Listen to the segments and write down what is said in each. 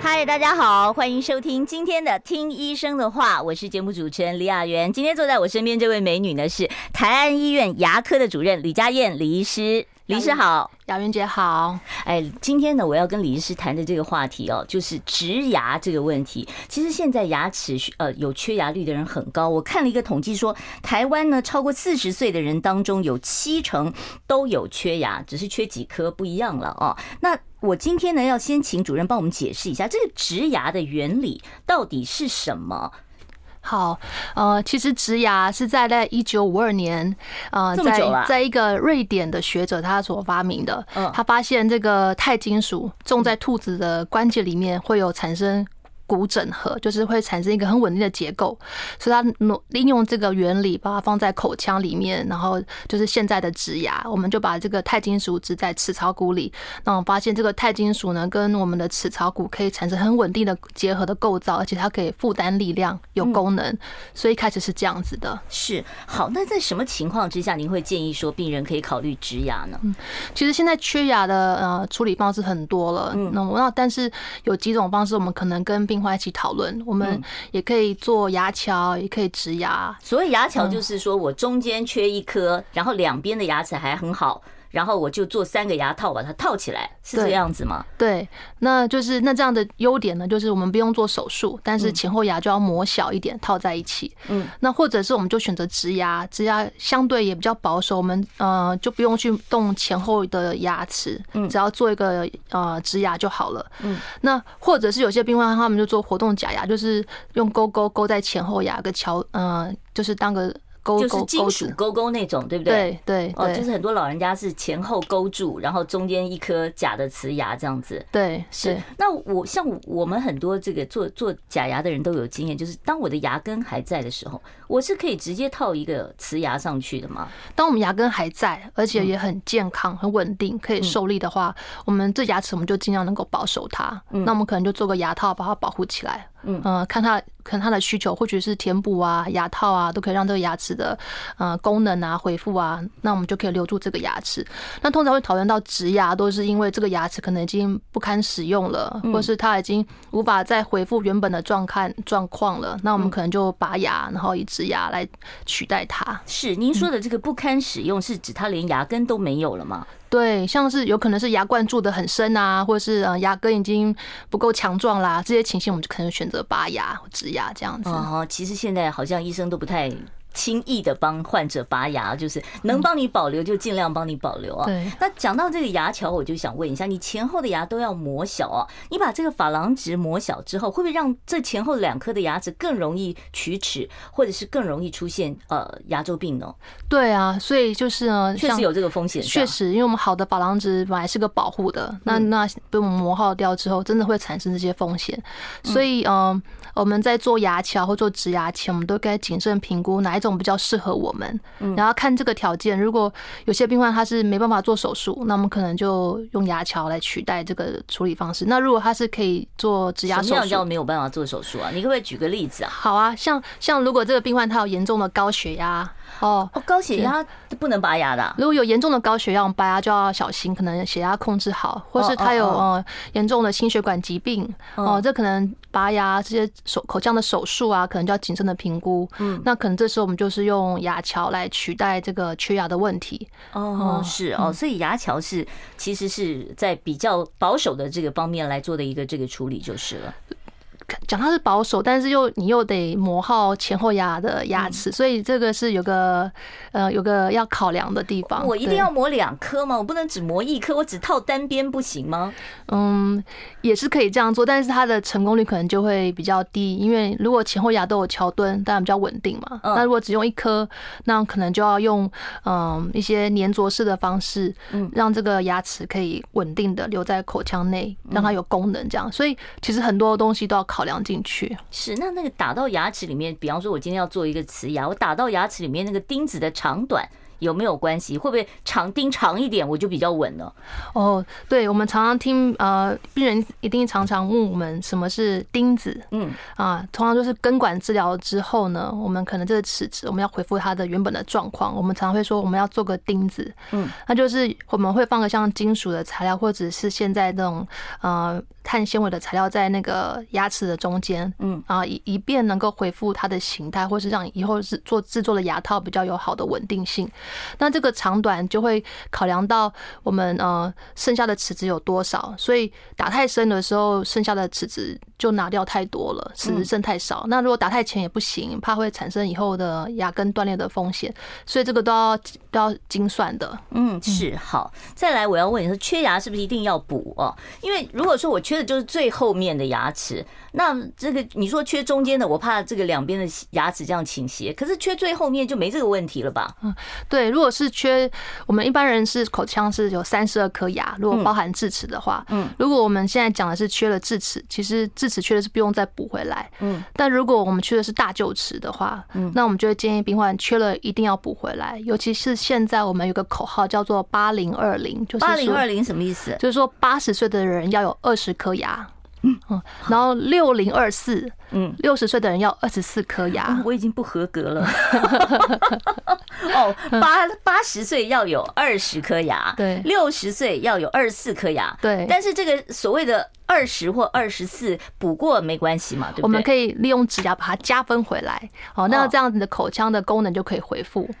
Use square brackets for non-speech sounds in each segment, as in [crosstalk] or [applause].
嗨，大家好，欢迎收听今天的《听医生的话》，我是节目主持人李雅媛。今天坐在我身边这位美女呢，是台安医院牙科的主任李佳燕李医师。李医师好，雅云姐好。哎，今天呢，我要跟李医师谈的这个话题哦，就是植牙这个问题。其实现在牙齿呃有缺牙率的人很高，我看了一个统计说，台湾呢超过四十岁的人当中有七成都有缺牙，只是缺几颗不一样了哦。那我今天呢要先请主任帮我们解释一下这个植牙的原理到底是什么。好，呃，其实植牙是在在一九五二年，呃，在在一个瑞典的学者他所发明的。他发现这个钛金属种在兔子的关节里面会有产生。骨整合就是会产生一个很稳定的结构，所以它利用这个原理把它放在口腔里面，然后就是现在的植牙，我们就把这个钛金属植在齿槽骨里，那我们发现这个钛金属呢跟我们的齿槽骨可以产生很稳定的结合的构造，而且它可以负担力量，有功能，所以一开始是这样子的。是好，那在什么情况之下您会建议说病人可以考虑植牙呢？嗯，其实现在缺牙的呃处理方式很多了，嗯，那那但是有几种方式我们可能跟病一起讨论，我们也可以做牙桥，也可以植牙。所谓牙桥，就是说我中间缺一颗，然后两边的牙齿还很好。然后我就做三个牙套把它套起来，是这样子吗？对，对，那就是那这样的优点呢，就是我们不用做手术，但是前后牙就要磨小一点，套在一起。嗯，那或者是我们就选择植牙，植牙相对也比较保守，我们呃就不用去动前后的牙齿，只要做一个呃植牙就好了。嗯，那或者是有些病患他们就做活动假牙，就是用钩钩勾在前后牙个桥，呃，就是当个。就是金属勾勾那种，对不对？对对哦，就是很多老人家是前后勾住，然后中间一颗假的瓷牙这样子。对，是。那我像我们很多这个做做假牙的人都有经验，就是当我的牙根还在的时候，我是可以直接套一个瓷牙上去的吗？当我们牙根还在，而且也很健康、很稳定，可以受力的话，我们这牙齿我们就尽量能够保守它。那我们可能就做个牙套把它保护起来。嗯呃，看他可能他的需求，或许是填补啊、牙套啊，都可以让这个牙齿的呃功能啊恢复啊，那我们就可以留住这个牙齿。那通常会讨论到植牙，都是因为这个牙齿可能已经不堪使用了，或是它已经无法再恢复原本的状看状况了，那我们可能就拔牙，然后以植牙来取代它。是您说的这个不堪使用，是指它连牙根都没有了吗？对，像是有可能是牙冠蛀得很深啊，或者是呃牙根已经不够强壮啦，这些情形我们就可能选择拔牙或植牙这样子。哦，其实现在好像医生都不太。轻易的帮患者拔牙，就是能帮你保留就尽量帮你保留啊。对。那讲到这个牙桥，我就想问一下，你前后的牙都要磨小啊？你把这个珐琅质磨小之后，会不会让这前后两颗的牙齿更容易龋齿，或者是更容易出现呃牙周病呢？对啊，所以就是呢，确实有这个风险。确实，因为我们好的珐琅质本来是个保护的，那那被我们磨耗掉之后，真的会产生这些风险。所以嗯。我们在做牙桥或做植牙前，我们都该谨慎评估哪一种比较适合我们，然后看这个条件。如果有些病患他是没办法做手术，那我们可能就用牙桥来取代这个处理方式。那如果他是可以做植牙手术，什么叫没有办法做手术啊？你可不可以举个例子啊？好啊，像像如果这个病患他有严重的高血压。哦，高血压不能拔牙的。如果有严重的高血压，拔牙就要小心，可能血压控制好，或是他有呃严重的心血管疾病哦，这可能拔牙这些手口腔的手术啊，可能就要谨慎的评估。嗯，那可能这时候我们就是用牙桥来取代这个缺牙的问题。哦，是哦，所以牙桥是其实是在比较保守的这个方面来做的一个这个处理就是了。讲它是保守，但是又你又得磨耗前后牙的牙齿，所以这个是有个呃有个要考量的地方。我一定要磨两颗吗？我不能只磨一颗，我只套单边不行吗？嗯，也是可以这样做，但是它的成功率可能就会比较低，因为如果前后牙都有桥墩，当然比较稳定嘛。那如果只用一颗，那可能就要用嗯一些粘着式的方式，嗯，让这个牙齿可以稳定的留在口腔内，让它有功能这样。所以其实很多东西都要考。考量进去。是，那那个打到牙齿里面，比方说我今天要做一个瓷牙，我打到牙齿里面那个钉子的长短有没有关系？会不会长钉长一点，我就比较稳了？哦，对，我们常常听呃，病人一定常常问我们什么是钉子？嗯啊，通常就是根管治疗之后呢，我们可能这个齿质我们要恢复它的原本的状况，我们常常会说我们要做个钉子，嗯，那就是我们会放个像金属的材料，或者是现在那种呃。碳纤维的材料在那个牙齿的中间，嗯啊，以以便能够恢复它的形态，或是让以后是做制作的牙套比较有好的稳定性。那这个长短就会考量到我们呃剩下的尺子有多少，所以打太深的时候，剩下的尺子就拿掉太多了，尺子剩太少。那如果打太浅也不行，怕会产生以后的牙根断裂的风险，所以这个都要都要精算的。嗯，是好。再来，我要问你说，缺牙是不是一定要补哦？因为如果说我缺。的就是最后面的牙齿，那这个你说缺中间的，我怕这个两边的牙齿这样倾斜，可是缺最后面就没这个问题了吧？嗯，对，如果是缺，我们一般人是口腔是有三十二颗牙，如果包含智齿的话，嗯，如果我们现在讲的是缺了智齿，其实智齿缺的是不用再补回来，嗯，但如果我们缺的是大臼齿的话，嗯，那我们就会建议病患缺了一定要补回来，尤其是现在我们有个口号叫做八零二零，就是八零二零什么意思？就是说八十岁的人要有二十颗。颗牙，然后六零二四，嗯，六十岁的人要二十四颗牙，我已经不合格了。[laughs] 哦，八八十岁要有二十颗牙，对，六十岁要有二十四颗牙，对。但是这个所谓的二十或二十四补过没关系嘛，对不对？我们可以利用植牙把它加分回来，哦，那这样子的口腔的功能就可以恢复。哦，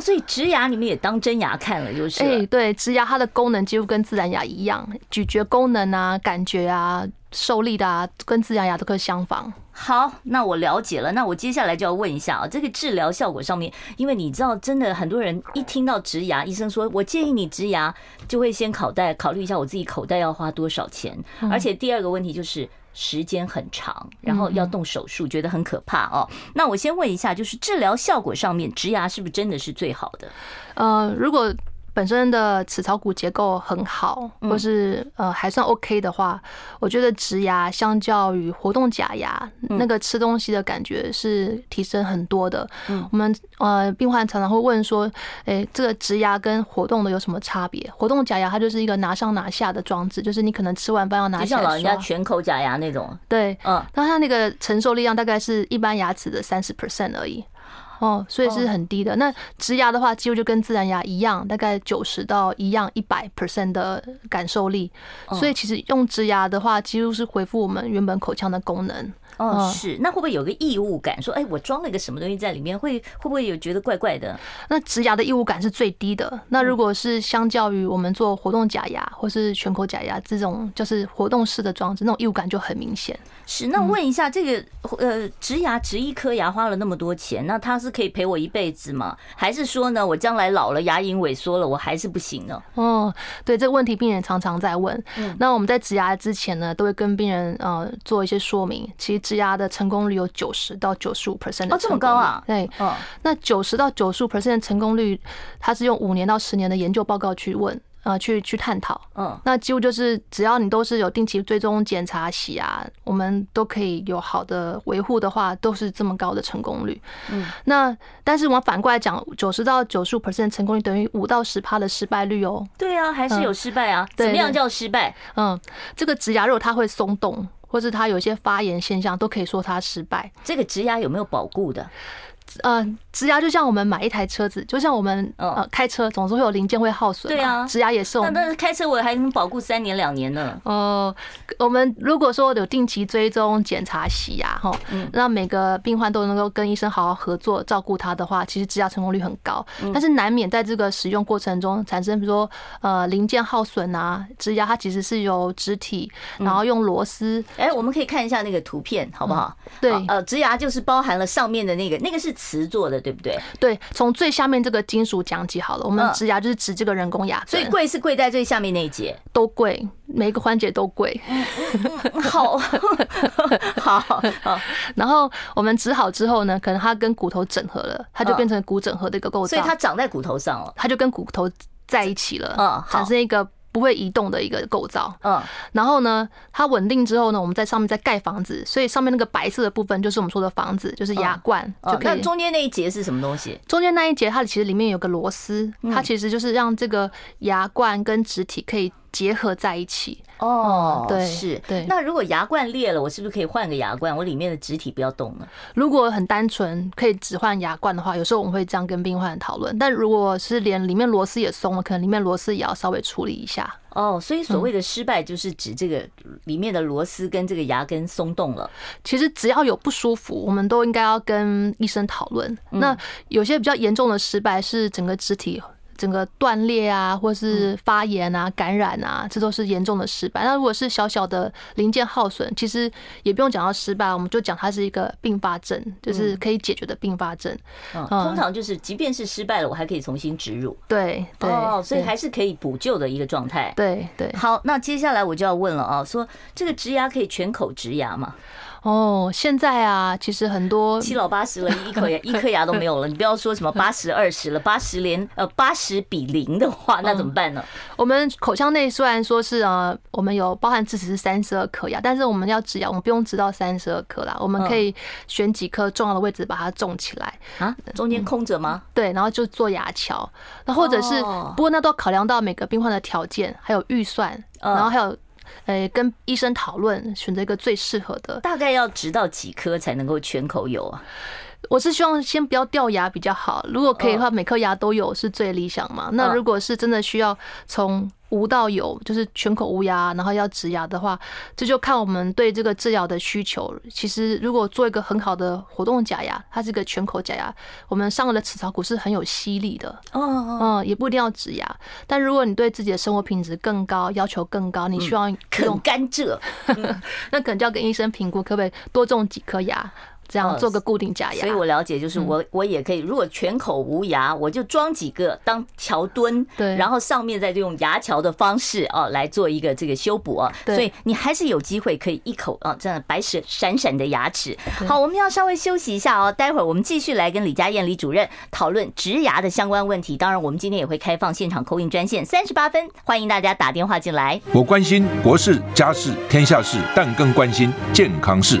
所以植牙你们也当真牙看了，就是。哎，对，植牙它的功能几乎跟自然牙一样，咀嚼功能啊、感觉啊、受力的啊，跟自然牙都可以相仿。好，那我了解了。那我接下来就要问一下啊，这个治疗效果上面，因为你知道，真的很多人一听到植牙，医生说我建议你植牙，就会先考袋考虑一下我自己口袋要花多少钱，而且第二个问题就是。时间很长，然后要动手术，觉得很可怕哦。那我先问一下，就是治疗效果上面，植牙是不是真的是最好的？呃，如果。本身的齿槽骨结构很好，或是呃还算 OK 的话，我觉得植牙相较于活动假牙，那个吃东西的感觉是提升很多的。我们呃病患常常会问说，诶，这个植牙跟活动的有什么差别？活动假牙它就是一个拿上拿下的装置，就是你可能吃完饭要拿下像老人家全口假牙那种。对，嗯，那它那个承受力量大概是一般牙齿的三十 percent 而已。哦，所以是很低的。那植牙的话，几乎就跟自然牙一样，大概九十到一样一百 percent 的感受力。所以其实用植牙的话，几乎是恢复我们原本口腔的功能。哦，是，那会不会有个异物感？说，哎，我装了一个什么东西在里面，会会不会有觉得怪怪的？那植牙的异物感是最低的。那如果是相较于我们做活动假牙或是全口假牙这种，就是活动式的装置，那种异物感就很明显。是，那问一下，这个呃，植牙植一颗牙花了那么多钱，那它是可以陪我一辈子吗？还是说呢，我将来老了牙龈萎缩了，我还是不行呢？哦，对，这个问题病人常常在问。嗯，那我们在植牙之前呢，都会跟病人呃做一些说明。其实。植牙的成功率有九十到九十五 percent 哦，这么高啊？对，哦，那九十到九十五 percent 的成功率，它是用五年到十年的研究报告去问。啊，去去探讨，嗯，那几乎就是只要你都是有定期追踪检查洗牙，我们都可以有好的维护的话，都是这么高的成功率。嗯，那但是我们反过来讲，九十到九十五 percent 成功率等于五到十趴的失败率哦。对啊，还是有失败啊。怎么样叫失败？嗯，这个植牙如果它会松动，或是它有一些发炎现象，都可以说它失败。这个植牙有没有保固的？呃，植牙就像我们买一台车子，就像我们呃开车，总是会有零件会耗损。对啊，植牙也是。那但是开车我还能保固三年两年呢。哦，我们如果说有定期追踪检查洗牙哈，让每个病患都能够跟医生好好合作照顾他的话，其实植牙成功率很高。但是难免在这个使用过程中产生，比如说呃零件耗损啊，植牙它其实是由植体，然后用螺丝。哎，我们可以看一下那个图片好不好？对，呃，植牙就是包含了上面的那个，那个是。瓷做的对不对？对，从最下面这个金属讲起好了。我们植牙就是植这个人工牙，所以贵是贵在最下面那一节，都贵，每个环节都贵。好，好，好。然后我们植好之后呢，可能它跟骨头整合了，它就变成骨整合的一个构造，所以它长在骨头上了，它就跟骨头在一起了，嗯，产生一个。不会移动的一个构造。嗯，然后呢，它稳定之后呢，我们在上面再盖房子，所以上面那个白色的部分就是我们说的房子，就是牙冠。就可以。那中间那一节是什么东西？中间那一节它其实里面有个螺丝，它其实就是让这个牙冠跟植体可以结合在一起。哦，对，是，对。那如果牙冠裂了，我是不是可以换个牙冠？我里面的植体不要动了。如果很单纯可以只换牙冠的话，有时候我们会这样跟病患讨论。但如果是连里面螺丝也松了，可能里面螺丝也要稍微处理一下。哦，所以所谓的失败就是指这个里面的螺丝跟这个牙根松动了。其实只要有不舒服，我们都应该要跟医生讨论。那有些比较严重的失败是整个肢体。整个断裂啊，或是发炎啊、感染啊，这都是严重的失败。那如果是小小的零件耗损，其实也不用讲到失败，我们就讲它是一个并发症，就是可以解决的并发症。嗯，通常就是即便是失败了，我还可以重新植入。对对，哦，所以还是可以补救的一个状态。对对。好，那接下来我就要问了啊，说这个植牙可以全口植牙吗？哦，现在啊，其实很多七老八十了，一颗牙一颗牙都没有了。你不要说什么八十二十了，八十连呃八十比零的话，那怎么办呢？我们口腔内虽然说是呃，我们有包含智齿是三十二颗牙，但是我们要植牙，我们不用植到三十二颗啦，我们可以选几颗重要的位置把它种起来啊，中间空着吗？对，然后就做牙桥，那或者是不过那都要考量到每个病患的条件，还有预算，然后还有。诶，跟医生讨论，选择一个最适合的。大概要植到几颗才能够全口有啊？我是希望先不要掉牙比较好，如果可以的话，每颗牙都有是最理想嘛。那如果是真的需要从无到有，就是全口无牙，然后要植牙的话，这就看我们对这个治疗的需求。其实如果做一个很好的活动假牙，它是个全口假牙，我们上颚的齿槽骨是很有吸力的。嗯嗯，也不一定要植牙。但如果你对自己的生活品质更高，要求更高，你希望用甘蔗，那可能就要跟医生评估，可不可以多种几颗牙。这样做个固定假牙，所以我了解，就是我我也可以，如果全口无牙，我就装几个当桥墩，对，然后上面再用牙桥的方式啊来做一个这个修补啊，所以你还是有机会可以一口啊这样白闪闪闪的牙齿。好，我们要稍微休息一下哦，待会儿我们继续来跟李佳燕李主任讨论植牙的相关问题。当然，我们今天也会开放现场 call in 专线三十八分，欢迎大家打电话进来。我关心国事、家事、天下事，但更关心健康事。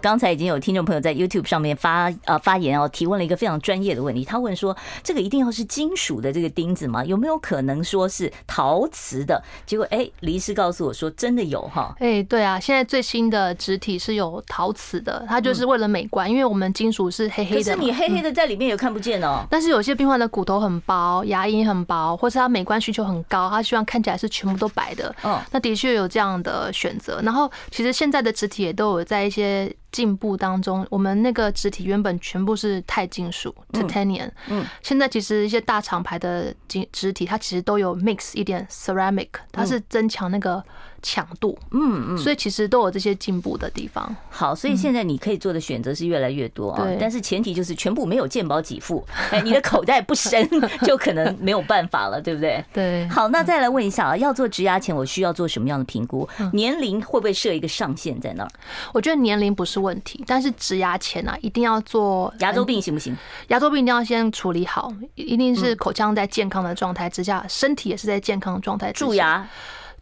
刚才已经有听众朋友在 YouTube 上面发呃发言哦，提问了一个非常专业的问题。他问说：“这个一定要是金属的这个钉子吗？有没有可能说是陶瓷的？”结果哎，李医师告诉我说：“真的有哈。”哎，对啊，现在最新的植体是有陶瓷的，它就是为了美观，因为我们金属是黑黑的，可是你黑黑的在里面也看不见哦。但是有些病患的骨头很薄，牙龈很薄，或是他美观需求很高，他希望看起来是全部都白的。嗯，那的确有这样的选择。然后其实现在的植体也都有在一些。进步当中，我们那个植体原本全部是钛金属 （titanium），嗯，现在其实一些大厂牌的植植体，它其实都有 mix 一点 ceramic，它是增强那个。强度，嗯嗯，所以其实都有这些进步的地方。好，所以现在你可以做的选择是越来越多啊，但是前提就是全部没有健保给付，[laughs] 哎，你的口袋不深，[laughs] 就可能没有办法了，对不对？对。好，那再来问一下啊，要做植牙前，我需要做什么样的评估？年龄会不会设一个上限在那儿？我觉得年龄不是问题，但是植牙前啊，一定要做牙周病行不行？牙周病一定要先处理好，一定是口腔在健康的状态之下，身体也是在健康的状态。蛀牙。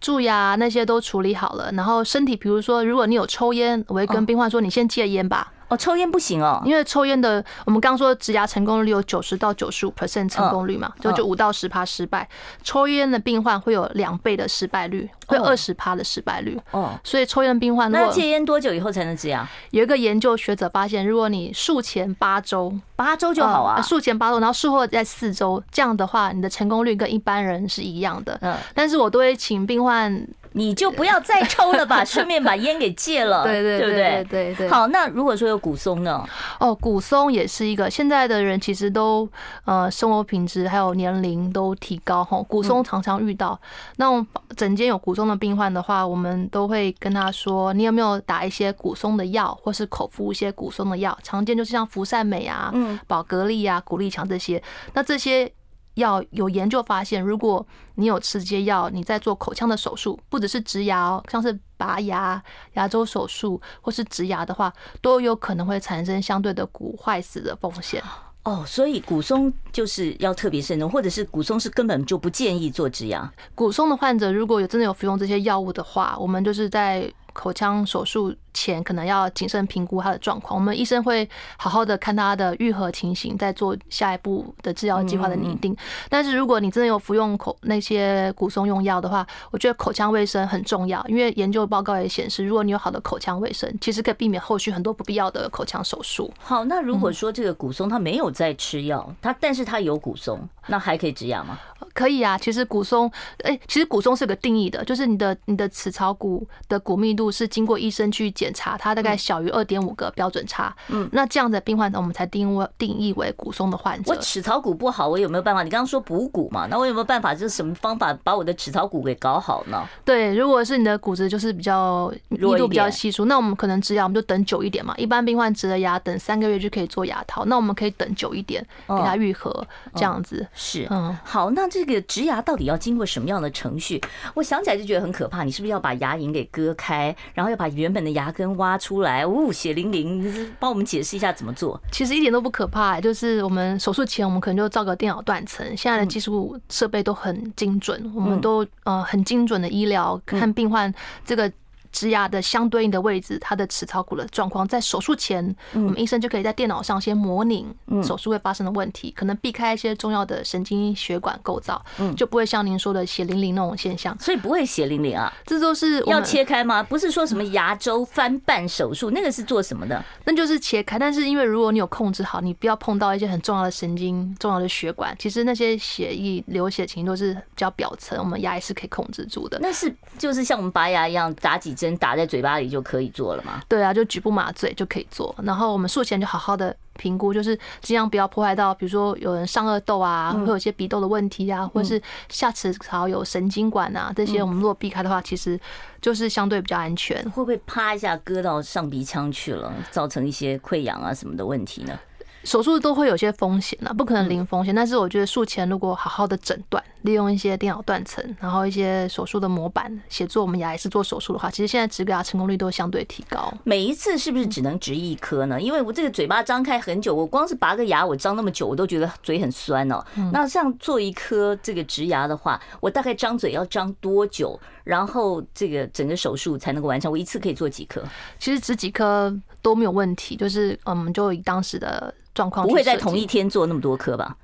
蛀牙那些都处理好了，然后身体，比如说，如果你有抽烟，我会跟病患说，你先戒烟吧。哦，抽烟不行哦，因为抽烟的，我们刚刚说植牙成功率有九十到九十五 percent 成功率嘛，就就五到十趴失败。抽烟的病患会有两倍的失败率，会二十趴的失败率。哦，所以抽烟的病患，那戒烟多久以后才能植牙？有一个研究学者发现，如果你术前八周，八周就好啊，术前八周，然后术后在四周，这样的话，你的成功率跟一般人是一样的。嗯，但是我都会请病患你就不要再抽了吧，[laughs] 顺便把烟给戒了，对对对对对对。好，那如果说有骨松呢？哦，骨松也是一个，现在的人其实都呃生活品质还有年龄都提高哈，骨松常常遇到。那我整间有骨松的病患的话，我们都会跟他说，你有没有打一些骨松的药，或是口服一些骨松的药？常见就是像福善美啊、嗯、宝格丽啊、骨力强这些。那这些。要有研究发现，如果你有吃这些药，你在做口腔的手术，不只是植牙哦，像是拔牙、牙周手术或是植牙的话，都有可能会产生相对的骨坏死的风险。哦，所以骨松就是要特别慎重，或者是骨松是根本就不建议做植牙。骨松的患者如果有真的有服用这些药物的话，我们就是在口腔手术前可能要谨慎评估他的状况，我们医生会好好的看他的愈合情形，再做下一步的治疗计划的拟定。但是如果你真的有服用口那些骨松用药的话，我觉得口腔卫生很重要，因为研究报告也显示，如果你有好的口腔卫生，其实可以避免后续很多不必要的口腔手术。好，那如果说这个骨松他没有在吃药，他但是他有骨松，那还可以植牙吗？可以啊，其实骨松，哎，其实骨松是有个定义的，就是你的你的齿槽骨的骨密度是经过医生去检查，它大概小于二点五个标准差。嗯，那这样的病患我们才定位定义为骨松的患者。我齿槽骨不好，我有没有办法？你刚刚说补骨嘛，那我有没有办法？就是什么方法把我的齿槽骨给搞好呢？对，如果是你的骨质就是比较密度比较稀疏，那我们可能植牙，我们就等久一点嘛。一般病患植了牙，等三个月就可以做牙套，那我们可以等久一点，给它愈合，这样子。是，嗯，好，那这个植牙到底要经过什么样的程序？我想起来就觉得很可怕。你是不是要把牙龈给割开，然后要把原本的牙根挖出来？呜，血淋淋！帮我们解释一下怎么做。其实一点都不可怕，就是我们手术前，我们可能就照个电脑断层。现在的技术设备都很精准，我们都呃很精准的医疗看病患这个。植牙的相对应的位置，它的齿槽骨的状况，在手术前，我们医生就可以在电脑上先模拟手术会发生的问题，可能避开一些重要的神经血管构造，就不会像您说的血淋淋那种现象。所以不会血淋淋啊？这都是要切开吗？不是说什么牙周翻瓣手术，那个是做什么的？那就是切开。但是因为如果你有控制好，你不要碰到一些很重要的神经、重要的血管，其实那些血液流血情都是比较表层，我们牙也是可以控制住的。那是就是像我们拔牙一样打几针打在嘴巴里就可以做了吗？对啊，就局部麻醉就可以做。然后我们术前就好好的评估，就是尽量不要破坏到，比如说有人上颚窦啊，会有一些鼻窦的问题啊，或者是下齿槽有神经管啊，这些我们如果避开的话，其实就是相对比较安全。会不会啪一下割到上鼻腔去了，造成一些溃疡啊什么的问题呢？手术都会有些风险啊，不可能零风险。但是我觉得术前如果好好的诊断，利用一些电脑断层，然后一些手术的模板协助我们牙医师做手术的话，其实现在植牙成功率都相对提高。每一次是不是只能植一颗呢？因为我这个嘴巴张开很久，我光是拔个牙，我张那么久，我都觉得嘴很酸哦。那像做一颗这个植牙的话，我大概张嘴要张多久？然后这个整个手术才能够完成？我一次可以做几颗？其实植几颗都没有问题，就是嗯，就以当时的。状况不会在同一天做那么多颗吧？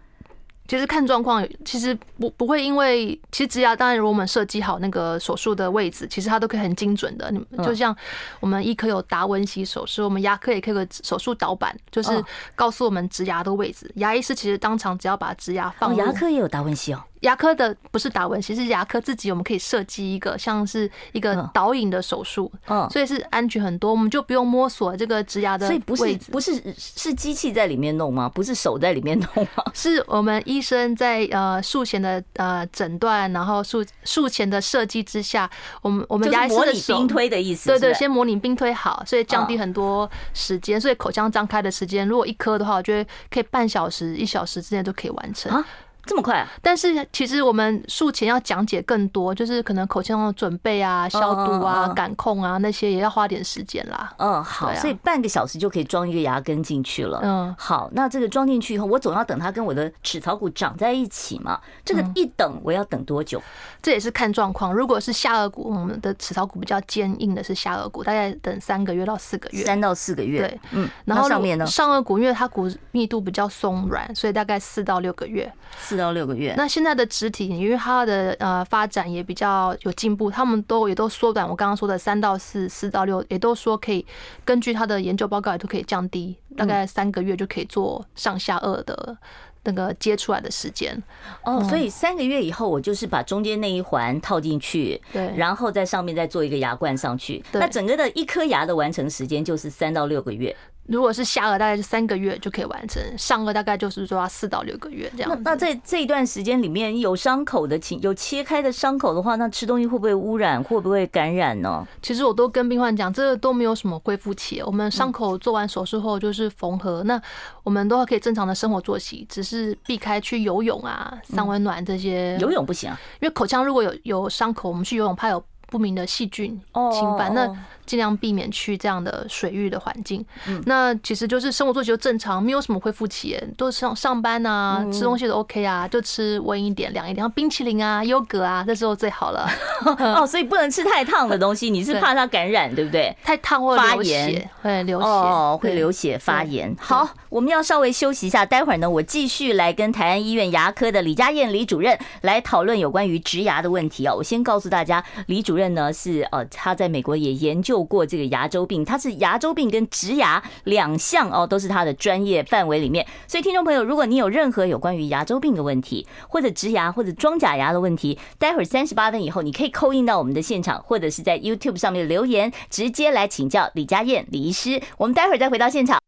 其实看状况，其实不不会，因为其实植牙当然，如果我们设计好那个手术的位置，其实它都可以很精准的。你就像我们医科有达文西手术，我们牙科也可以有个手术导板，就是告诉我们植牙的位置。牙医师其实当场只要把植牙放，牙科也有达文西哦。牙科的不是达文西，是牙科自己，我们可以设计一个像是一个导引的手术，嗯，所以是安全很多，我们就不用摸索这个植牙的位置。所以不是不是是机器在里面弄吗？不是手在里面弄吗？[laughs] 是我们医生在呃术前的呃诊断，然后术术前的设计之下，我们我们牙医的手模拟冰推的意思，对对，先模拟冰推好，所以降低很多时间，所以口腔张开的时间，如果一颗的话，我觉得可以半小时一小时之内都可以完成。这么快啊？但是其实我们术前要讲解更多，就是可能口腔的准备啊、消毒啊、感控啊那些也要花点时间啦。嗯，好，所以半个小时就可以装一个牙根进去了。嗯，好，那这个装进去以后，我总要等它跟我的齿槽骨长在一起嘛。这个一等我要等多久？这也是看状况。如果是下顎骨，我们的齿槽骨比较坚硬的是下顎骨，大概等三个月到四个月。三到四个月。对，嗯。然后上面呢？上顎骨因为它骨密度比较松软，所以大概四到六个月。四到六个月。那现在的植体，因为它的呃发展也比较有进步，他们都也都缩短。我刚刚说的三到四、四到六，也都说可以根据他的研究报告，也都可以降低，大概三个月就可以做上下颚的那个接出来的时间。哦，所以三个月以后，我就是把中间那一环套进去，对，然后在上面再做一个牙冠上去，那整个的一颗牙的完成时间就是三到六个月。如果是下颚，大概是三个月就可以完成；上颚大概就是说要四到六个月这样。那那在这一段时间里面有伤口的情，有切开的伤口的话，那吃东西会不会污染，会不会感染呢？其实我都跟病患讲，这个都没有什么恢复期。我们伤口做完手术后就是缝合，那我们都可以正常的生活作息，只是避开去游泳啊、三温暖这些。游泳不行啊，因为口腔如果有有伤口，我们去游泳怕有不明的细菌侵犯。那尽量避免去这样的水域的环境。嗯那其实就是生活作息就正常，没有什么恢复期，都上上班啊，吃东西都 OK 啊，就吃温一点、凉一点，像冰淇淋啊、优格啊，这时候最好了。[laughs] 哦，所以不能吃太烫的东西，你是怕它感染，对不对？太烫或发炎会流血哦，会流血发炎。好，我们要稍微休息一下，待会儿呢，我继续来跟台安医院牙科的李佳燕李主任来讨论有关于植牙的问题啊。我先告诉大家，李主任呢是呃他在美国也研究。透过这个牙周病，他是牙周病跟植牙两项哦，都是他的专业范围里面。所以听众朋友，如果你有任何有关于牙周病的问题，或者植牙或者装假牙的问题，待会儿三十八分以后，你可以 call in 到我们的现场，或者是在 YouTube 上面留言，直接来请教李佳燕李医师。我们待会儿再回到现场。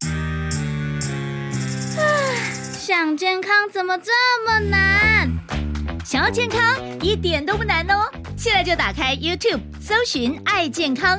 想健康怎么这么难？想要健康一点都不难哦，现在就打开 YouTube 搜寻爱健康。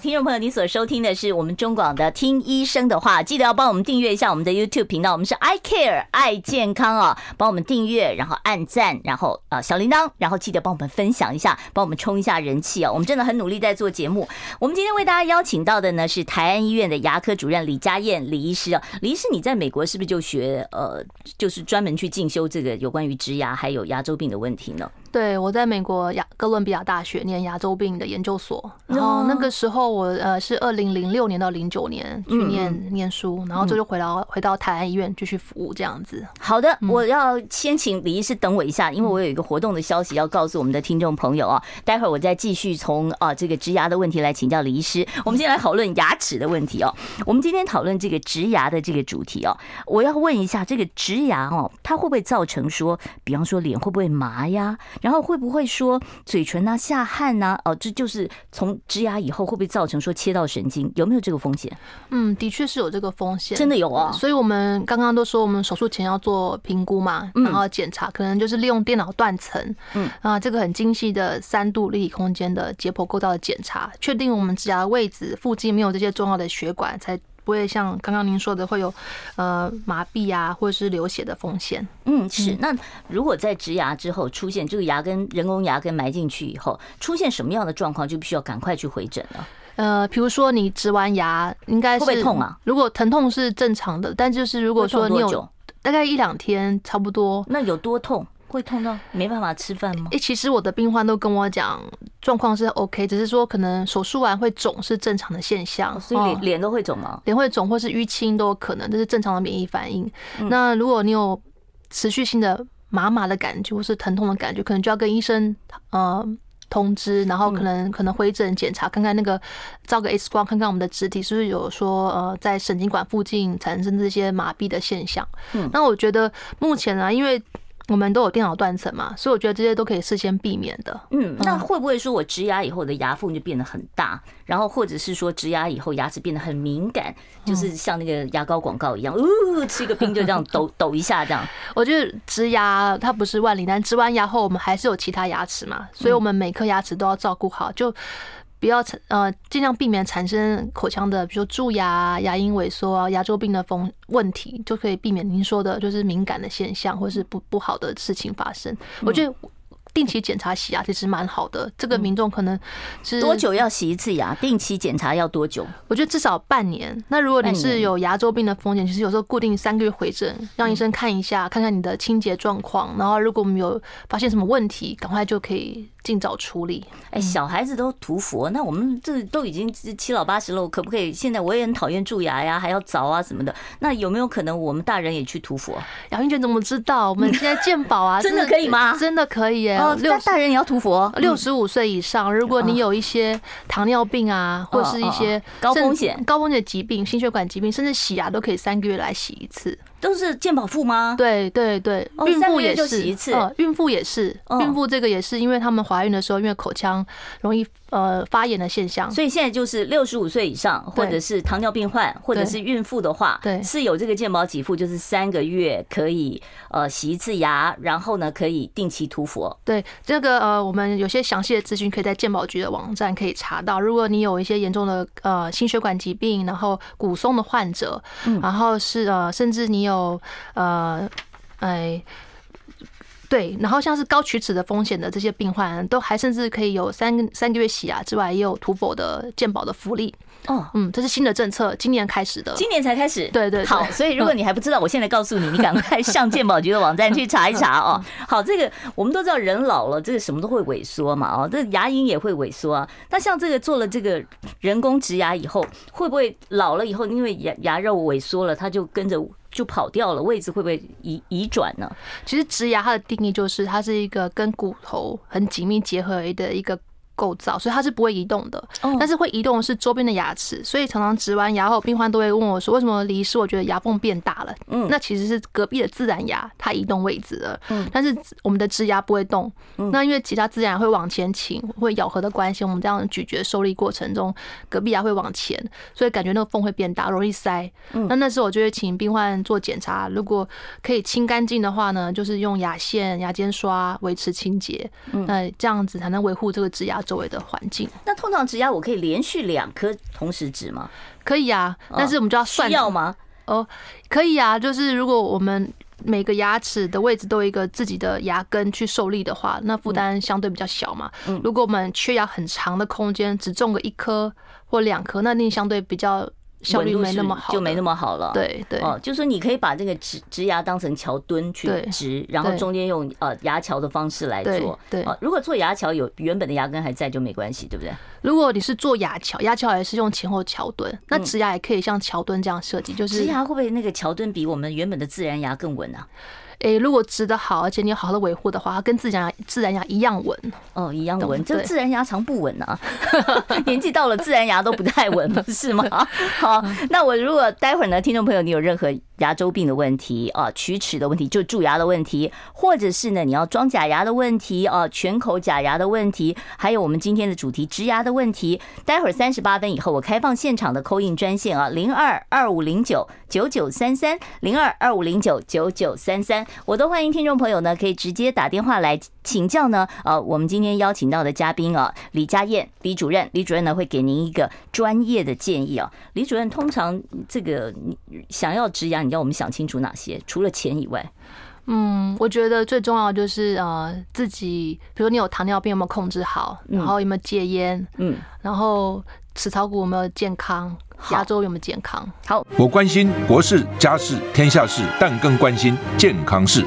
听众朋友，你所收听的是我们中广的《听医生的话》，记得要帮我们订阅一下我们的 YouTube 频道，我们是 I Care 爱健康啊，帮我们订阅，然后按赞，然后呃小铃铛，然后记得帮我们分享一下，帮我们冲一下人气啊！我们真的很努力在做节目。我们今天为大家邀请到的呢是台安医院的牙科主任李佳燕李医师啊，李医师，你在美国是不是就学呃，就是专门去进修这个有关于植牙还有牙周病的问题呢？对，我在美国亚哥伦比亚大学念牙周病的研究所，然后那个时候我呃是二零零六年到零九年去念念书，然后这就回到回到台安医院继续服务这样子。好的，我要先请李医师等我一下，因为我有一个活动的消息要告诉我们的听众朋友啊，待会儿我再继续从啊这个植牙的问题来请教李医师。我们先来讨论牙齿的问题哦。我们今天讨论这个植牙的这个主题哦，我要问一下这个植牙哦，它会不会造成说，比方说脸会不会麻呀？然后会不会说嘴唇呐、下汗呐？哦，这就是从植牙以后会不会造成说切到神经？有没有这个风险？嗯，的确是有这个风险，真的有啊。所以我们刚刚都说，我们手术前要做评估嘛，然后检查，可能就是利用电脑断层，嗯啊，这个很精细的三度立体空间的解剖构造的检查，确定我们植牙的位置附近没有这些重要的血管，才。不会像刚刚您说的会有，呃，麻痹啊，或者是流血的风险。嗯，是。那如果在植牙之后出现这个牙根人工牙根埋进去以后，出现什么样的状况，就必须要赶快去回诊了。呃，比如说你植完牙，应该是会不会痛啊？如果疼痛是正常的，但就是如果说你有大概一两天，差不多。那有多痛？会痛到没办法吃饭吗？诶，其实我的病患都跟我讲，状况是 OK，只是说可能手术完会肿是正常的现象，所以脸脸都会肿吗？脸会肿或是淤青都有可能，这是正常的免疫反应。那如果你有持续性的麻麻的感觉或是疼痛的感觉，可能就要跟医生呃通知，然后可能可能回诊检查，看看那个照个 X 光，看看我们的肢体是不是有说呃在神经管附近产生这些麻痹的现象。嗯，那我觉得目前呢，因为我们都有电脑断层嘛，所以我觉得这些都可以事先避免的。嗯，那会不会说我植牙以后的牙缝就变得很大，然后或者是说植牙以后牙齿变得很敏感，就是像那个牙膏广告一样，呜，吃一个冰就这样抖 [laughs] 抖一下这样？我觉得植牙它不是万灵丹，植完牙后我们还是有其他牙齿嘛，所以我们每颗牙齿都要照顾好，就。不要产呃，尽量避免产生口腔的，比如说蛀牙、牙龈萎缩啊、牙周病的风问题，就可以避免您说的就是敏感的现象或是不不好的事情发生。我觉得。定期检查洗牙其实蛮好的。这个民众可能是多久要洗一次牙？定期检查要多久？我觉得至少半年。那如果你是有牙周病的风险，其实有时候固定三个月回诊，让医生看一下，看看你的清洁状况。然后如果我们有发现什么问题，赶快就可以尽早处理。哎，小孩子都涂氟，那我们这都已经七老八十了，可不可以？现在我也很讨厌蛀牙呀，还要凿啊什么的。那有没有可能我们大人也去涂氟？杨英娟怎么知道？我们现在健保啊，[laughs] 真的可以吗？真的可以耶！六大人也要涂佛，六十五岁以上，如果你有一些糖尿病啊，或是一些高风险。高风险疾病、心血管疾病，甚至洗牙都可以三个月来洗一次。都是健保付吗？对对对，孕妇也是一次。孕妇也是，孕妇这个也是，因为他们怀孕的时候，因为口腔容易呃发炎的现象，所以现在就是六十五岁以上，或者是糖尿病患，或者是孕妇的话，对，是有这个健保给付，就是三个月可以呃洗一次牙，然后呢可以定期涂氟。对，这个呃我们有些详细的资讯可以在健保局的网站可以查到。如果你有一些严重的呃心血管疾病，然后骨松的患者，然后是呃甚至你有。呃，哎，对，然后像是高龋齿的风险的这些病患，都还甚至可以有三三个月洗牙之外，也有涂氟的健保的福利。哦，嗯，这是新的政策，今年开始的，今年才开始。对对，好，所以如果你还不知道，我现在告诉你，你赶快 [laughs] 上健保局的网站去查一查哦。[laughs] 好，这个我们都知道，人老了，这个什么都会萎缩嘛，哦，这牙龈也会萎缩啊。那像这个做了这个人工植牙以后，会不会老了以后，因为牙牙肉萎缩了，它就跟着就跑掉了，位置会不会移移转呢？其实植牙它的定义就是，它是一个跟骨头很紧密结合的一个。构造，所以它是不会移动的。但是会移动的是周边的牙齿，所以常常植完牙后，病患都会问我说：“为什么李医师，我觉得牙缝变大了？”嗯，那其实是隔壁的自然牙它移动位置了。嗯，但是我们的植牙不会动。嗯那因为其他自然牙会往前倾，会咬合的关系，我们这样咀嚼受力过程中，隔壁牙会往前，所以感觉那个缝会变大，容易塞。嗯那那时候我就会请病患做检查，如果可以清干净的话呢，就是用牙线、牙尖刷维持清洁。嗯那这样子才能维护这个植牙。周围的环境，那通常植牙我可以连续两颗同时植吗？可以啊，但是我们就要算要吗？哦，可以啊，就是如果我们每个牙齿的位置都有一个自己的牙根去受力的话，那负担相对比较小嘛。如果我们缺牙很长的空间，只种个一颗或两颗，那那相对比较。效率没那么好，就没那么好了。对对哦，就是说你可以把这个植植牙当成桥墩去植，然后中间用呃牙桥的方式来做。对，如果做牙桥有原本的牙根还在就没关系，对不对？如果你是做牙桥，牙桥也是用前后桥墩，那植牙也可以像桥墩这样设计。就是植牙会不会那个桥墩比我们原本的自然牙更稳呢？诶，如果植的好，而且你有好好的维护的话，它跟自然牙自然牙一样稳哦，一样稳。这自然牙常不稳啊，[laughs] 年纪到了，自然牙都不太稳，了是吗？[laughs] 好，那我如果待会儿呢，听众朋友，你有任何牙周病的问题啊，龋齿的问题，就蛀牙的问题，或者是呢，你要装假牙的问题啊，全口假牙的问题，还有我们今天的主题植牙的问题，待会儿三十八分以后，我开放现场的扣印专线啊，零二二五零九九九三三，零二二五零九九九三三。我都欢迎听众朋友呢，可以直接打电话来请教呢。呃，我们今天邀请到的嘉宾啊，李佳燕李主任，李主任呢会给您一个专业的建议啊。李主任通常这个想要植牙，你要我们想清楚哪些？除了钱以外，嗯，我觉得最重要就是呃自己，比如你有糖尿病有没有控制好，然后有没有戒烟，嗯，然后齿槽骨有没有健康。牙周有没有健康？好，我关心国事、家事、天下事，但更关心健康事。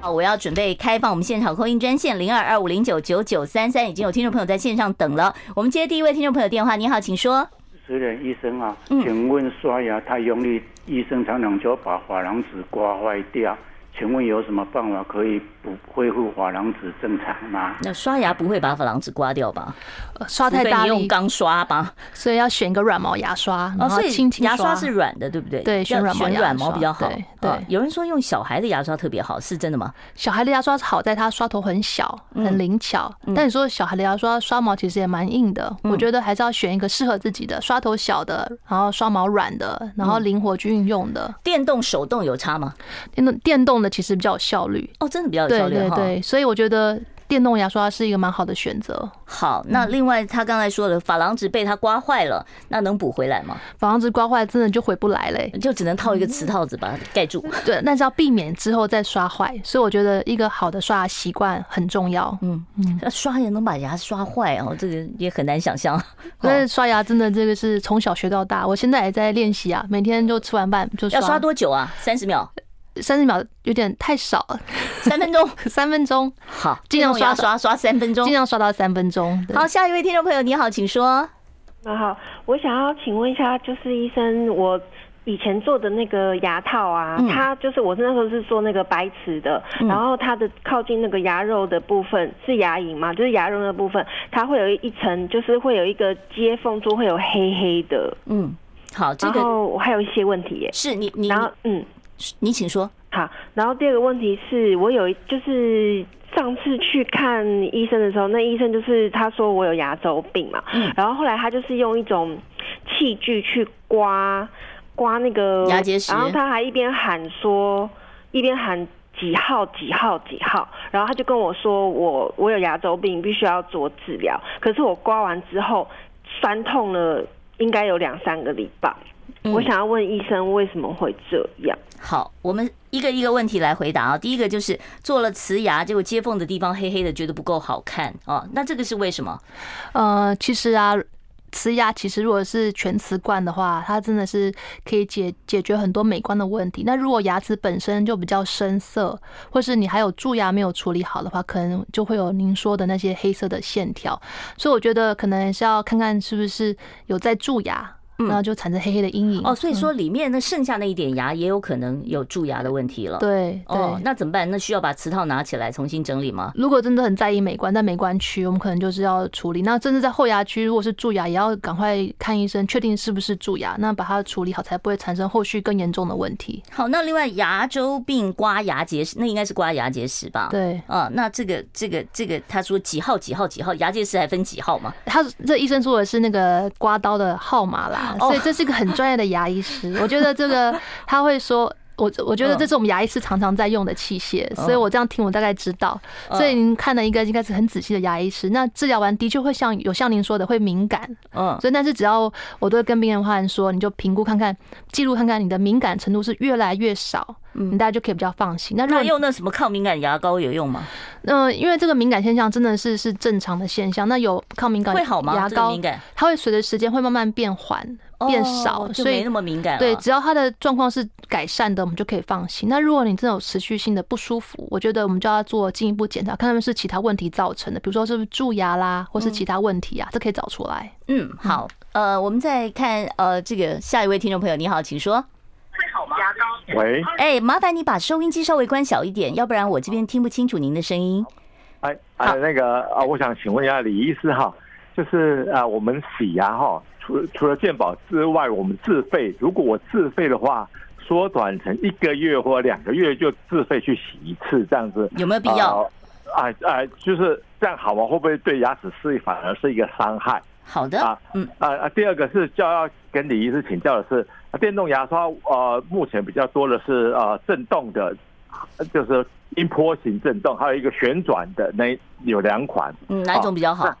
好，我要准备开放我们现场 call in 专线零二二五零九九九三三，已经有听众朋友在线上等了。我们接第一位听众朋友电话，你好，请说。主持人医生啊，请问刷牙太用力，医生常常就把珐琅质刮坏掉，请问有什么办法可以复恢复珐琅质正常吗？那刷牙不会把珐琅质刮掉吧？刷太大力用钢刷吧，所以要选一个软毛牙刷，然后轻轻牙刷是软的，对不对？对，选软毛选软毛比较好。对，有人说用小孩的牙刷特别好，是真的吗？小孩的牙刷好在它刷头很小，很灵巧。但你说小孩的牙刷刷毛其实也蛮硬的，我觉得还是要选一个适合自己的，刷头小的，然后刷毛软的，然后灵活去运用的。电动、手动有差吗？电动电动的其实比较有效率哦，真的比较有效率。对对对，所以我觉得。电动牙刷是一个蛮好的选择。好，那另外他刚才说的珐琅质被他刮坏了，那能补回来吗？珐琅质刮坏真的就回不来嘞，就只能套一个瓷套子把它盖住。对，但是要避免之后再刷坏，所以我觉得一个好的刷牙习惯很重要。嗯嗯，那刷牙能把牙刷坏哦，这个也很难想象。[laughs] 因为刷牙真的这个是从小学到大，我现在也在练习啊，每天就吃完饭就刷。要刷多久啊？三十秒。三十秒有点太少了，三分钟，[laughs] 三分钟，好，尽量刷刷刷三分钟，尽量刷到三分钟。好，下一位听众朋友，你好，请说。那好，我想要请问一下，就是医生，我以前做的那个牙套啊，它就是我那时候是做那个白瓷的，然后它的靠近那个牙肉的部分是牙龈嘛，就是牙肉的部分，它会有一层，就是会有一个接缝处会有黑黑的。嗯，好，这个然后我还有一些问题耶，是你你然后嗯。你请说。好，然后第二个问题是我有就是上次去看医生的时候，那医生就是他说我有牙周病嘛，嗯，然后后来他就是用一种器具去刮刮那个牙结石，然后他还一边喊说一边喊几号几号几号，然后他就跟我说我我有牙周病，必须要做治疗。可是我刮完之后酸痛了，应该有两三个礼拜。我想要问医生为什么会这样？好，我们一个一个问题来回答啊。第一个就是做了瓷牙，结果接缝的地方黑黑的，觉得不够好看啊。那这个是为什么？呃，其实啊，瓷牙其实如果是全瓷冠的话，它真的是可以解解决很多美观的问题。那如果牙齿本身就比较深色，或是你还有蛀牙没有处理好的话，可能就会有您说的那些黑色的线条。所以我觉得可能是要看看是不是有在蛀牙。然后就产生黑黑的阴影哦，所以说里面那剩下那一点牙也有可能有蛀牙的问题了。对，哦，那怎么办？那需要把瓷套拿起来重新整理吗？如果真的很在意美观，在美观区，我们可能就是要处理。那真的在后牙区，如果是蛀牙，也要赶快看医生，确定是不是蛀牙，那把它处理好，才不会产生后续更严重的问题。好，那另外牙周病刮牙结石，那应该是刮牙结石吧？对，啊，那这个这个这个，他说几号几号几号牙结石还分几号吗？他这医生说的是那个刮刀的号码啦，所以这是个很。专业的牙医师，[laughs] 我觉得这个他会说，我我觉得这是我们牙医师常常在用的器械，所以我这样听我大概知道。所以您看了一个应该是很仔细的牙医师，那治疗完的确会像有像您说的会敏感，嗯，所以但是只要我都会跟病人话说，你就评估看看，记录看看你的敏感程度是越来越少，嗯，大家就可以比较放心。那如果用那什么抗敏感牙膏有用吗？嗯，因为这个敏感现象真的是是正常的现象。那有抗敏感，会好吗？牙膏敏感它会随着时间会慢慢变缓。变少，所以没那么敏感。对，只要他的状况是改善的，我们就可以放心。那如果你真的有持续性的不舒服，我觉得我们就要做进一步检查，看他们是其他问题造成的，比如说是不是蛀牙啦，或是其他问题啊，这可以找出来。嗯，好，呃，我们再看呃这个下一位听众朋友，你好，请说。喂。哎，麻烦你把收音机稍微关小一点，要不然我这边听不清楚您的声音。哎，啊，那个啊，我想请问一下李医师哈，就是啊，我们洗牙哈。除除了健保之外，我们自费。如果我自费的话，缩短成一个月或两个月就自费去洗一次，这样子有没有必要？啊啊，就是这样好吗？会不会对牙齿视力反而是一个伤害？好的啊，嗯啊啊，第二个是就要跟李医师请教的是，电动牙刷呃，目前比较多的是呃震动的，就是音波型震动，还有一个旋转的，那有两款，嗯，哪一种比较好？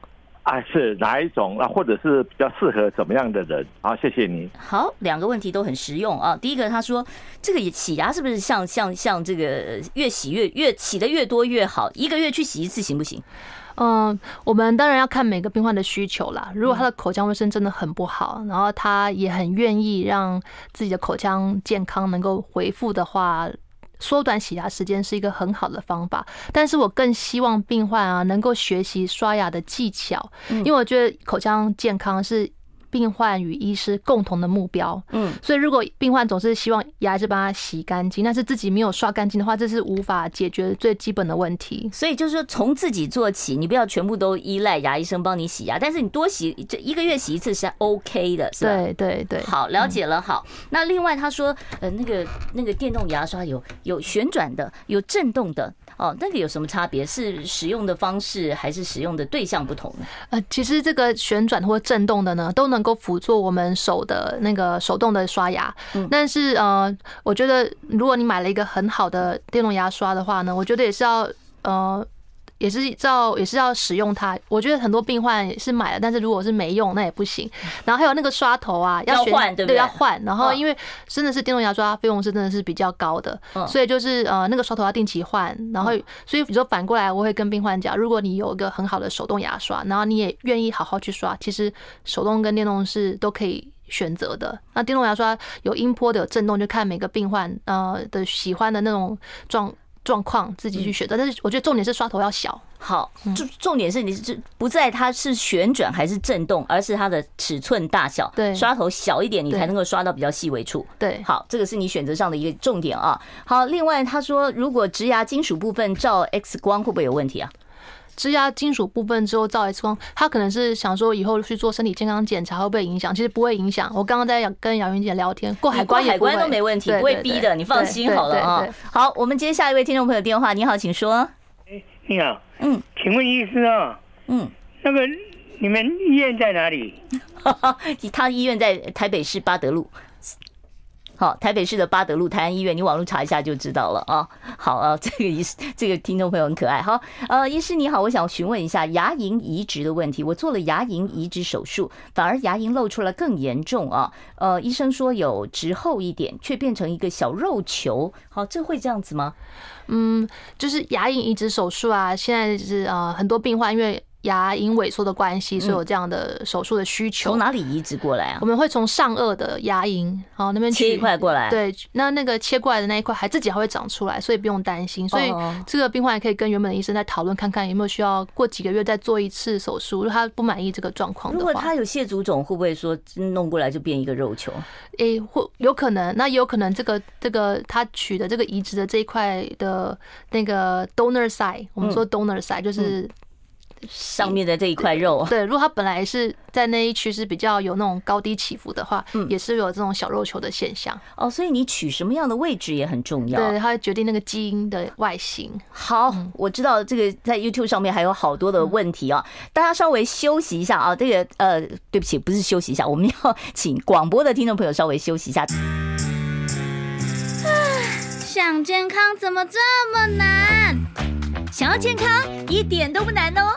啊，是哪一种啊？或者是比较适合怎么样的人？好，谢谢你。好，两个问题都很实用啊。第一个，他说这个洗牙是不是像像像这个越洗越越洗的越多越好？一个月去洗一次行不行？嗯，我们当然要看每个病患的需求啦。如果他的口腔卫生真的很不好，然后他也很愿意让自己的口腔健康能够恢复的话。缩短洗牙时间是一个很好的方法，但是我更希望病患啊能够学习刷牙的技巧，因为我觉得口腔健康是病患与医师共同的目标。嗯，所以如果病患总是希望牙医师帮他洗干净，但是自己没有刷干净的话，这是无法解决最基本的问题。所以就是说，从自己做起，你不要全部都依赖牙医生帮你洗牙，但是你多洗，这一个月洗一次是 OK 的，是吧？对对对。好，了解了。好，那另外他说，呃，那个那个电动牙刷有有旋转的，有震动的。哦，那个有什么差别？是使用的方式还是使用的对象不同呢？呃，其实这个旋转或震动的呢，都能够辅助我们手的那个手动的刷牙。嗯，但是呃，我觉得如果你买了一个很好的电动牙刷的话呢，我觉得也是要呃。也是照，也是要使用它。我觉得很多病患是买了，但是如果是没用，那也不行。然后还有那个刷头啊，要换，对不对？要换。然后因为真的是电动牙刷费用是真的是比较高的，所以就是呃那个刷头要定期换。然后所以你说反过来，我会跟病患讲，如果你有一个很好的手动牙刷，然后你也愿意好好去刷，其实手动跟电动是都可以选择的。那电动牙刷有音波的，有震动，就看每个病患呃的喜欢的那种状。状况自己去选择，但是我觉得重点是刷头要小。好，重重点是你是不在它是旋转还是震动，而是它的尺寸大小。对，刷头小一点，你才能够刷到比较细微处。对，好，这个是你选择上的一个重点啊。好，另外他说，如果植牙金属部分照 X 光会不会有问题啊？植牙金属部分之后照 X 光，他可能是想说以后去做身体健康检查会不会影响？其实不会影响。我刚刚在跟姚云姐聊天，过海关海关都没问题，不会逼的，你放心好了啊。好，我们接下一位听众朋友电话，你好，请说。哎，你好，嗯，请问医师啊，嗯，那个你们医院在哪里？[laughs] 他医院在台北市八德路。好，台北市的八德路台安医院，你网络查一下就知道了啊。好啊，这个医师，这个听众朋友很可爱。好，呃，医师你好，我想询问一下牙龈移植的问题。我做了牙龈移植手术，反而牙龈露出来更严重啊。呃，医生说有植厚一点，却变成一个小肉球。好，这会这样子吗？嗯，就是牙龈移植手术啊，现在是呃很多病患因为。牙龈萎缩的关系，所以有这样的手术的需求。从哪里移植过来啊？我们会从上颚的牙龈，好那边切一块过来。对，那那个切过来的那一块还自己还会长出来，所以不用担心。所以这个病患也可以跟原本的医生再讨论看看有没有需要过几个月再做一次手术。如果他不满意这个状况的话，如果他有蟹足肿，会不会说弄过来就变一个肉球？诶，或有可能。那也有可能这个这个他取的这个移植的这一块的那个 donor side，我们说 donor side 就是。上面的这一块肉，对，如果它本来是在那一区是比较有那种高低起伏的话，嗯，也是有这种小肉球的现象。哦，所以你取什么样的位置也很重要，对，它会决定那个基因的外形。好，我知道这个在 YouTube 上面还有好多的问题啊，大家稍微休息一下啊，这个呃，对不起，不是休息一下，我们要 [laughs] 请广播的听众朋友稍微休息一下。[sighs] 想健康怎么这么难？想要健康一点都不难哦！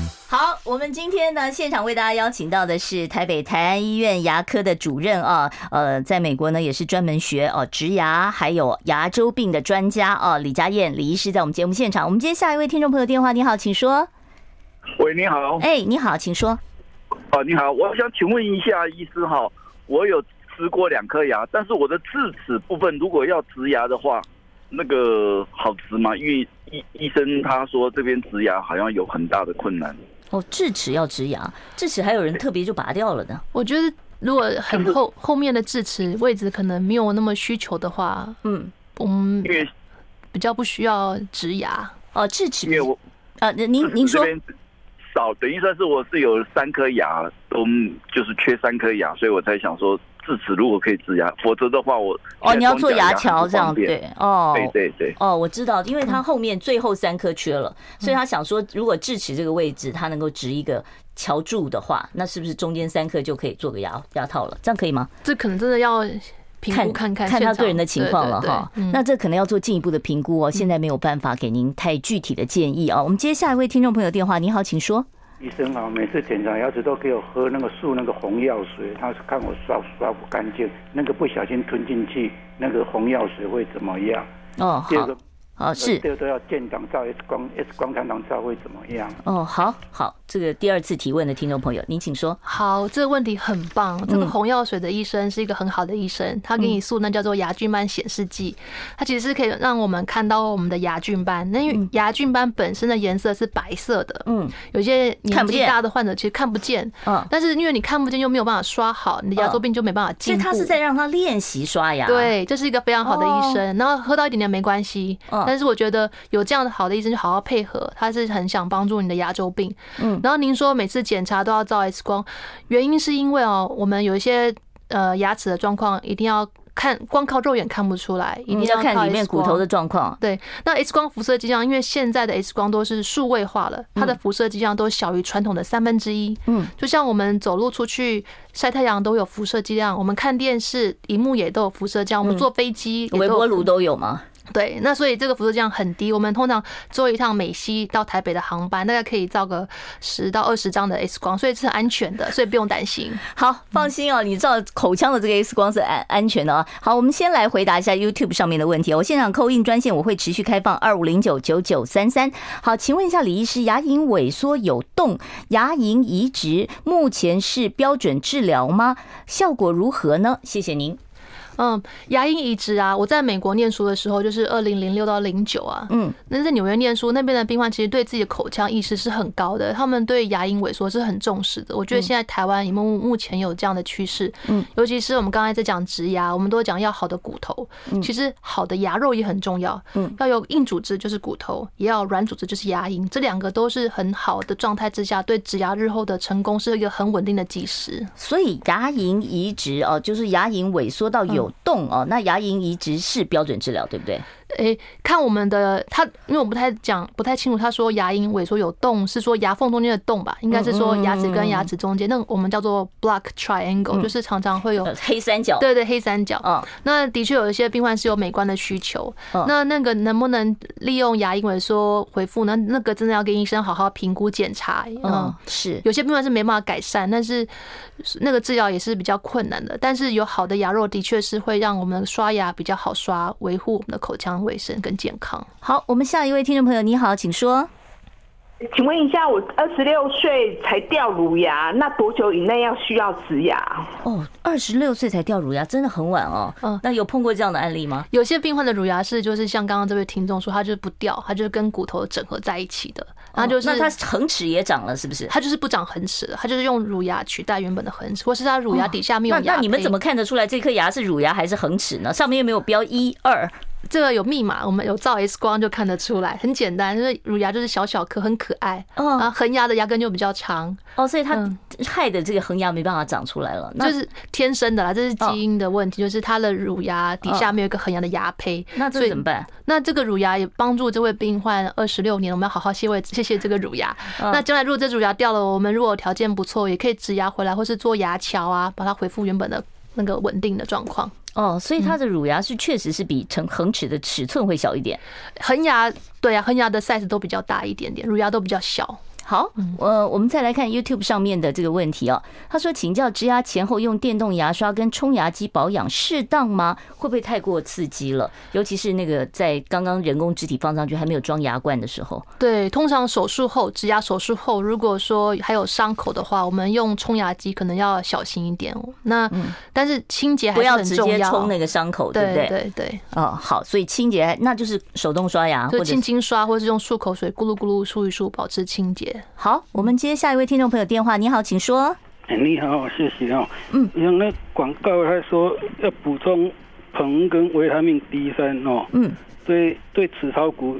好，我们今天呢，现场为大家邀请到的是台北台安医院牙科的主任啊，呃，在美国呢也是专门学哦植牙还有牙周病的专家啊，李佳燕李医师在我们节目现场。我们接下一位听众朋友电话，你好，请说。喂，你好。哎，你好，请说。哦，你好，我想请问一下医师哈，我有植过两颗牙，但是我的智齿部分如果要植牙的话，那个好植吗？因为医医生他说这边植牙好像有很大的困难。哦，智齿要植牙，智齿还有人特别就拔掉了呢。我觉得如果很后后面的智齿位置可能没有那么需求的话，嗯，我们比较不需要植牙。哦，智齿，因为我啊，您您说少，等于算是我是有三颗牙都就是缺三颗牙，所以我才想说。智齿如果可以治牙，否则的话我哦，你要做牙桥这样对哦，对对对哦，我知道，因为他后面最后三颗缺了，所以他想说，如果智齿这个位置他能够植一个桥柱的话，那是不是中间三颗就可以做个牙牙套了？这样可以吗？这可能真的要看看看看他个人的情况了哈。那这可能要做进一步的评估哦，现在没有办法给您太具体的建议啊。我们接下一位听众朋友电话，你好，请说。医生啊，每次检查牙齿都给我喝那个漱那个红药水，他是看我刷刷不干净，那个不小心吞进去，那个红药水会怎么样？哦，好，哦，是，这个都要建档照 X 光，X 光产档照会怎么样？哦，好好，这个第二次提问的听众朋友，您请说。好，这个问题很棒。这个红药水的医生是一个很好的医生，他给你素那叫做牙菌斑显示剂，它其实是可以让我们看到我们的牙菌斑。那因为牙菌斑本身的颜色是白色的，嗯，有些年纪大的患者其实看不见，嗯，但是因为你看不见又没有办法刷好，你的牙周病就没办法进步。所以他是在让他练习刷牙。对，这是一个非常好的医生。然后喝到一点点没关系，但是我觉得有这样的好的医生就好好配合，他是很想帮助你的牙周病。嗯，然后您说每次检查都要照 X 光，原因是因为哦，我们有一些呃牙齿的状况一定要看，光靠肉眼看不出来，一定要看里面骨头的状况。对，那 X 光辐射剂量，因为现在的 X 光都是数位化了，它的辐射剂量都小于传统的三分之一。嗯，就像我们走路出去晒太阳都有辐射剂量，我们看电视荧幕也都有辐射剂量，我们坐飞机微波炉都有吗？对，那所以这个辐射剂很低。我们通常坐一趟美西到台北的航班，大概可以照个十到二十张的 X 光，所以是安全的，所以不用担心。[laughs] 好，放心哦，你照口腔的这个 X 光是安安全的啊。好，我们先来回答一下 YouTube 上面的问题。我现场扣印专线我会持续开放二五零九九九三三。好，请问一下李医师，牙龈萎缩有洞，牙龈移植目前是标准治疗吗？效果如何呢？谢谢您。嗯，牙龈移植啊，我在美国念书的时候，就是二零零六到零九啊，嗯，那在纽约念书那边的病患，其实对自己的口腔意识是很高的，他们对牙龈萎缩是很重视的。我觉得现在台湾也目目前有这样的趋势，嗯，尤其是我们刚才在讲植牙，我们都讲要好的骨头，其实好的牙肉也很重要，嗯，要有硬组织就是骨头，也要软组织就是牙龈，这两个都是很好的状态之下，对植牙日后的成功是一个很稳定的基石。所以牙龈移植哦，就是牙龈萎缩到有。动哦，那牙龈移植是标准治疗，对不对？诶、欸，看我们的他，因为我不太讲，不太清楚。他说牙龈萎缩有洞，是说牙缝中间的洞吧？应该是说牙齿跟牙齿中间，那我们叫做 block triangle，就是常常会有黑三角。对对，黑三角。嗯，那的确有一些病患是有美观的需求。那那个能不能利用牙龈萎缩回复呢？那个真的要跟医生好好评估检查。嗯，是有些病患是没办法改善，但是那个治疗也是比较困难的。但是有好的牙肉，的确是会让我们刷牙比较好刷，维护我们的口腔卫生跟健康。好，我们下一位听众朋友，你好，请说。请问一下，我二十六岁才掉乳牙，那多久以内要需要植牙？哦，二十六岁才掉乳牙，真的很晚哦。嗯，那有碰过这样的案例吗？有些病患的乳牙是，就是像刚刚这位听众说，他就是不掉，他就是跟骨头整合在一起的。然后就是，那他恒齿也长了，是不是？他就是不长恒齿了，他就是用乳牙取代原本的恒齿，或是他乳牙底下没有牙。那那你们怎么看得出来这颗牙是乳牙还是恒齿呢？上面又没有标一二。这个有密码，我们有照 X 光就看得出来，很简单，就是乳牙就是小小颗，很可爱。嗯，然后恒牙的牙根就比较长。哦，所以它害的这个恒牙没办法长出来了，就是天生的啦，这是基因的问题，就是它的乳牙底下没有一个恒牙的牙胚。那这怎么办？那这个乳牙也帮助这位病患二十六年，我们要好好谢慰谢谢这个乳牙。那将来如果这乳牙掉了，我们如果条件不错，也可以植牙回来，或是做牙桥啊，把它恢复原本的那个稳定的状况。哦，所以它的乳牙是确实是比成恒齿的尺寸会小一点，恒牙对啊，恒牙的 size 都比较大一点点，乳牙都比较小。好，呃，我们再来看 YouTube 上面的这个问题哦。他说：“请教植牙前后用电动牙刷跟冲牙机保养适当吗？会不会太过刺激了？尤其是那个在刚刚人工植体放上去还没有装牙冠的时候。”对，通常手术后植牙手术后，如果说还有伤口的话，我们用冲牙机可能要小心一点。那但是清洁还是很重要，不要直接冲那个伤口，对不对？对对。哦，好，所以清洁那就是手动刷牙，就轻轻刷，或者是用漱口水咕噜咕噜漱一漱，保持清洁。好，我们接下一位听众朋友电话。你好，请说。哎，你好，谢谢哦。嗯，像那广告他说要补充硼跟维他命 D 三哦。嗯。对对，齿槽骨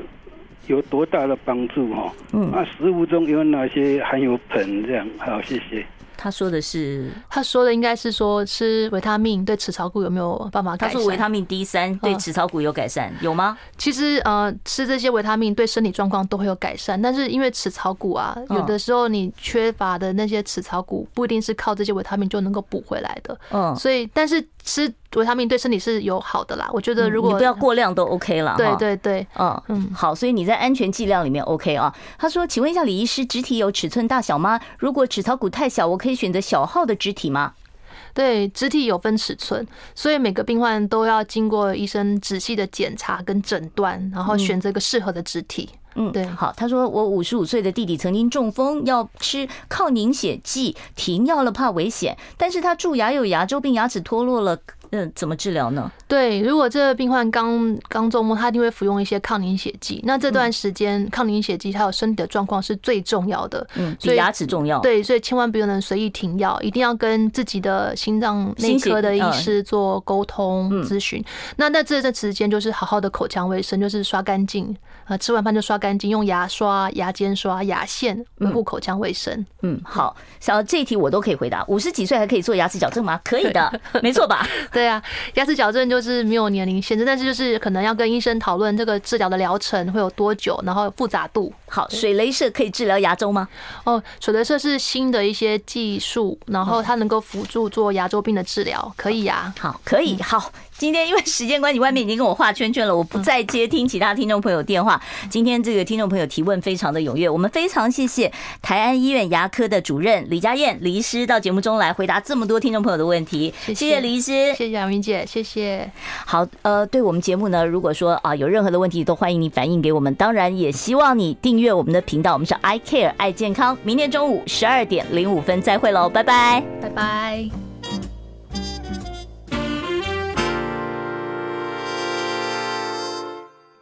有多大的帮助哦？嗯。那食物中有哪些含有硼？这样好，谢谢。他说的是，他说的应该是说吃维他命对齿槽骨有没有办法改善？他说维他命 D 三对齿槽骨有改善，有吗？其实呃，吃这些维他命对身体状况都会有改善，但是因为齿槽骨啊，有的时候你缺乏的那些齿槽骨不一定是靠这些维他命就能够补回来的。嗯，所以但是吃。维他命对身体是有好的啦，我觉得如果你不要过量都 OK 了。对对对，嗯嗯，好，所以你在安全剂量里面 OK 啊。他说，请问一下李医师，植体有尺寸大小吗？如果齿槽骨太小，我可以选择小号的植体吗？对，肢体有分尺寸，所以每个病患都要经过医生仔细的检查跟诊断，然后选择一个适合的肢体。嗯，对。好，他说我五十五岁的弟弟曾经中风，要吃抗凝血剂，停药了怕危险，但是他蛀牙有牙周病，牙齿脱落了。嗯，怎么治疗呢？对，如果这个病患刚刚中风，他一定会服用一些抗凝血剂。那这段时间，抗凝血剂还有身体的状况是最重要的，嗯，比牙齿重要。对，所以千万不能随意停药，一定要跟自己的心脏内科的医师做沟通咨询。那那这段时间，就是好好的口腔卫生，就是刷干净，啊，吃完饭就刷干净，用牙刷、牙尖刷、牙线维护口腔卫生。嗯，好，小这一题我都可以回答。五十几岁还可以做牙齿矫正吗？可以的，[laughs] 没错吧？[laughs] 对啊，牙齿矫正就是没有年龄限制，但是就是可能要跟医生讨论这个治疗的疗程会有多久，然后复杂度。好，水雷射可以治疗牙周吗？哦，水雷射是新的一些技术，然后它能够辅助做牙周病的治疗，可以呀。好，可以。好，今天因为时间关系，外面已经跟我画圈圈了，我不再接听其他听众朋友电话。今天这个听众朋友提问非常的踊跃，我们非常谢谢台安医院牙科的主任李佳燕李医师到节目中来回答这么多听众朋友的问题。谢谢李医师，谢谢杨明姐，谢谢。好，呃，对我们节目呢，如果说啊有任何的问题，都欢迎你反映给我们。当然，也希望你订阅我们的频道，我们是 I Care 爱健康。明天中午十二点零五分再会喽，拜拜，拜拜。